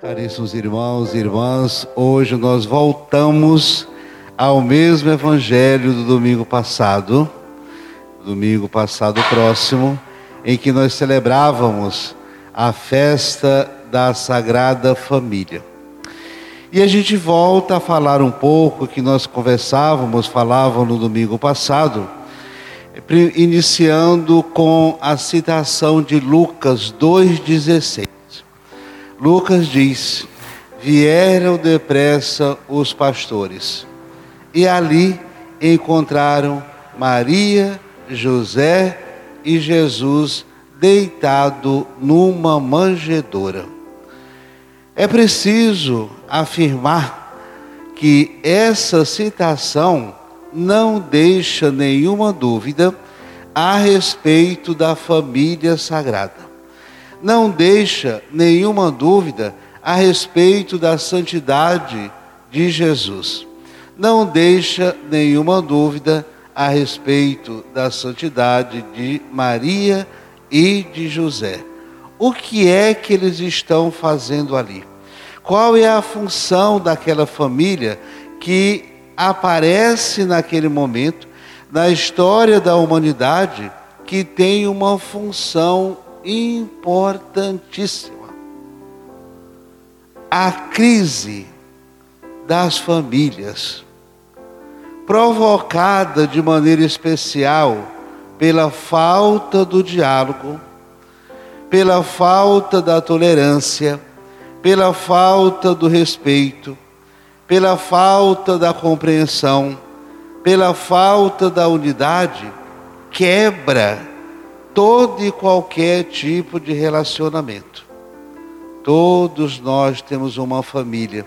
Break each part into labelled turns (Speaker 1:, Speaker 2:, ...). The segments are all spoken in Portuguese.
Speaker 1: Caríssimos irmãos e irmãs, hoje nós voltamos ao mesmo evangelho do domingo passado, domingo passado próximo, em que nós celebrávamos a festa da Sagrada Família. E a gente volta a falar um pouco que nós conversávamos, falávamos no domingo passado, iniciando com a citação de Lucas 2,16. Lucas diz: Vieram depressa os pastores e ali encontraram Maria, José e Jesus deitado numa manjedoura. É preciso afirmar que essa citação não deixa nenhuma dúvida a respeito da família sagrada não deixa nenhuma dúvida a respeito da santidade de Jesus. Não deixa nenhuma dúvida a respeito da santidade de Maria e de José. O que é que eles estão fazendo ali? Qual é a função daquela família que aparece naquele momento na história da humanidade que tem uma função importantíssima. A crise das famílias, provocada de maneira especial pela falta do diálogo, pela falta da tolerância, pela falta do respeito, pela falta da compreensão, pela falta da unidade, quebra todo e qualquer tipo de relacionamento. Todos nós temos uma família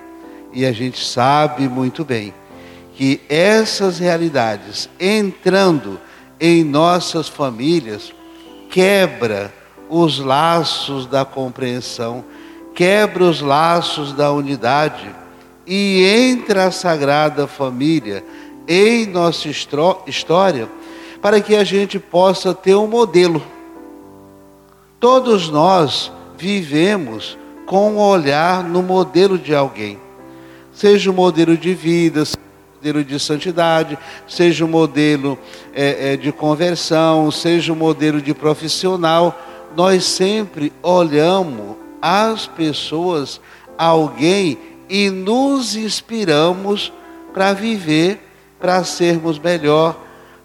Speaker 1: e a gente sabe muito bem que essas realidades entrando em nossas famílias quebra os laços da compreensão, quebra os laços da unidade e entra a sagrada família em nossa história para que a gente possa ter um modelo. Todos nós vivemos com um olhar no modelo de alguém, seja o modelo de vida, seja o modelo de santidade, seja o modelo é, é, de conversão, seja o modelo de profissional. Nós sempre olhamos as pessoas, alguém e nos inspiramos para viver, para sermos melhor,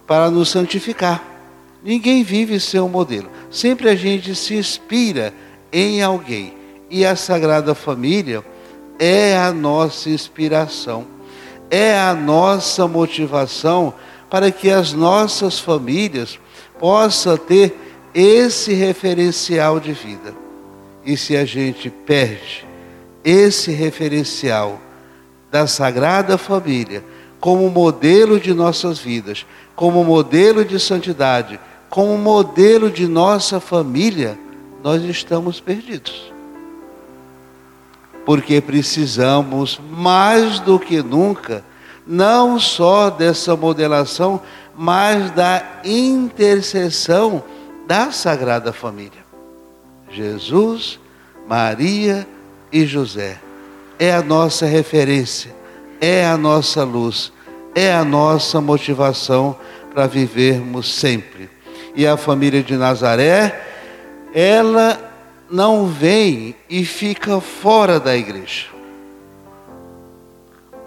Speaker 1: para nos santificar. Ninguém vive sem um modelo. Sempre a gente se inspira em alguém. E a Sagrada Família é a nossa inspiração, é a nossa motivação para que as nossas famílias possam ter esse referencial de vida. E se a gente perde esse referencial da Sagrada Família como modelo de nossas vidas, como modelo de santidade, como modelo de nossa família, nós estamos perdidos. Porque precisamos, mais do que nunca, não só dessa modelação, mas da intercessão da Sagrada Família. Jesus, Maria e José. É a nossa referência, é a nossa luz, é a nossa motivação para vivermos sempre. E a família de Nazaré, ela não vem e fica fora da igreja.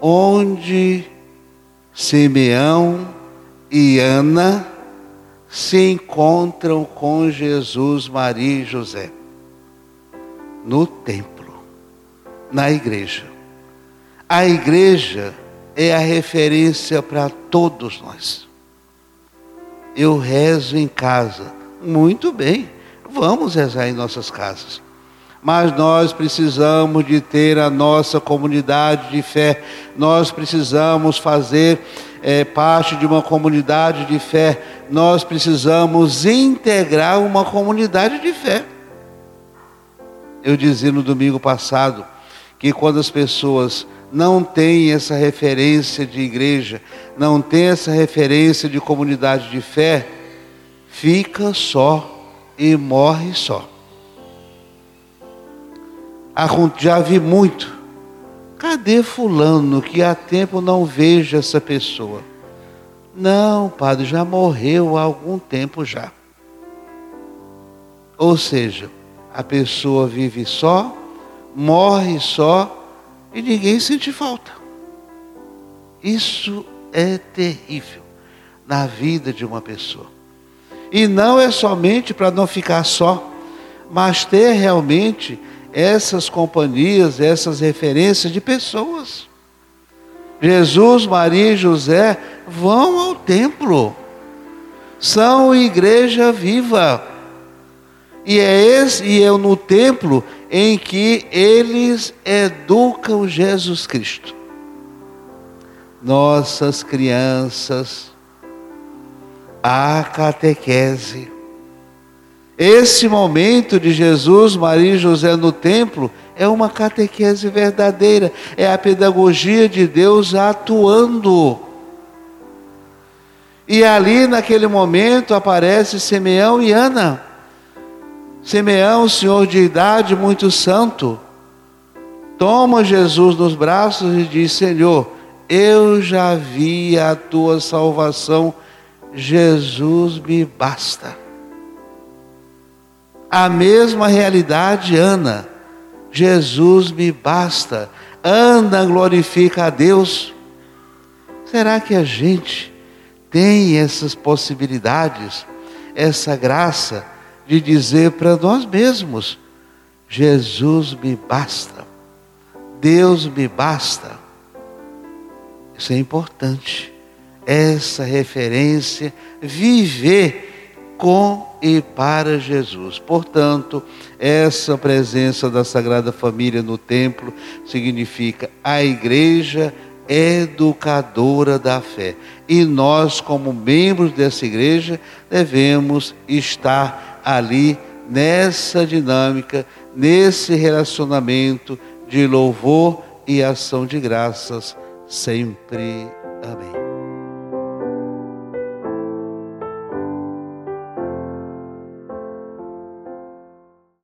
Speaker 1: Onde Simeão e Ana se encontram com Jesus, Maria e José. No templo, na igreja. A igreja é a referência para todos nós. Eu rezo em casa. Muito bem, vamos rezar em nossas casas. Mas nós precisamos de ter a nossa comunidade de fé. Nós precisamos fazer é, parte de uma comunidade de fé. Nós precisamos integrar uma comunidade de fé. Eu dizia no domingo passado que quando as pessoas não tem essa referência de igreja, não tem essa referência de comunidade de fé, fica só e morre só. Já vi muito. Cadê fulano que há tempo não vejo essa pessoa? Não, padre, já morreu há algum tempo já. Ou seja, a pessoa vive só, morre só e ninguém sente falta. Isso é terrível na vida de uma pessoa. E não é somente para não ficar só, mas ter realmente essas companhias, essas referências de pessoas. Jesus, Maria e José vão ao templo, são igreja viva. E é esse e é no templo em que eles educam Jesus Cristo. Nossas crianças, a catequese. Esse momento de Jesus, Maria e José no templo é uma catequese verdadeira, é a pedagogia de Deus atuando. E ali naquele momento aparece Simeão e Ana. Simeão, senhor de idade, muito santo, toma Jesus nos braços e diz: Senhor, eu já vi a tua salvação, Jesus me basta. A mesma realidade, Ana, Jesus me basta. Ana glorifica a Deus. Será que a gente tem essas possibilidades, essa graça? De dizer para nós mesmos: Jesus me basta, Deus me basta. Isso é importante, essa referência, viver com e para Jesus. Portanto, essa presença da Sagrada Família no templo significa a igreja educadora da fé. E nós, como membros dessa igreja, devemos estar ali nessa dinâmica, nesse relacionamento de louvor e ação de graças sempre. Amém.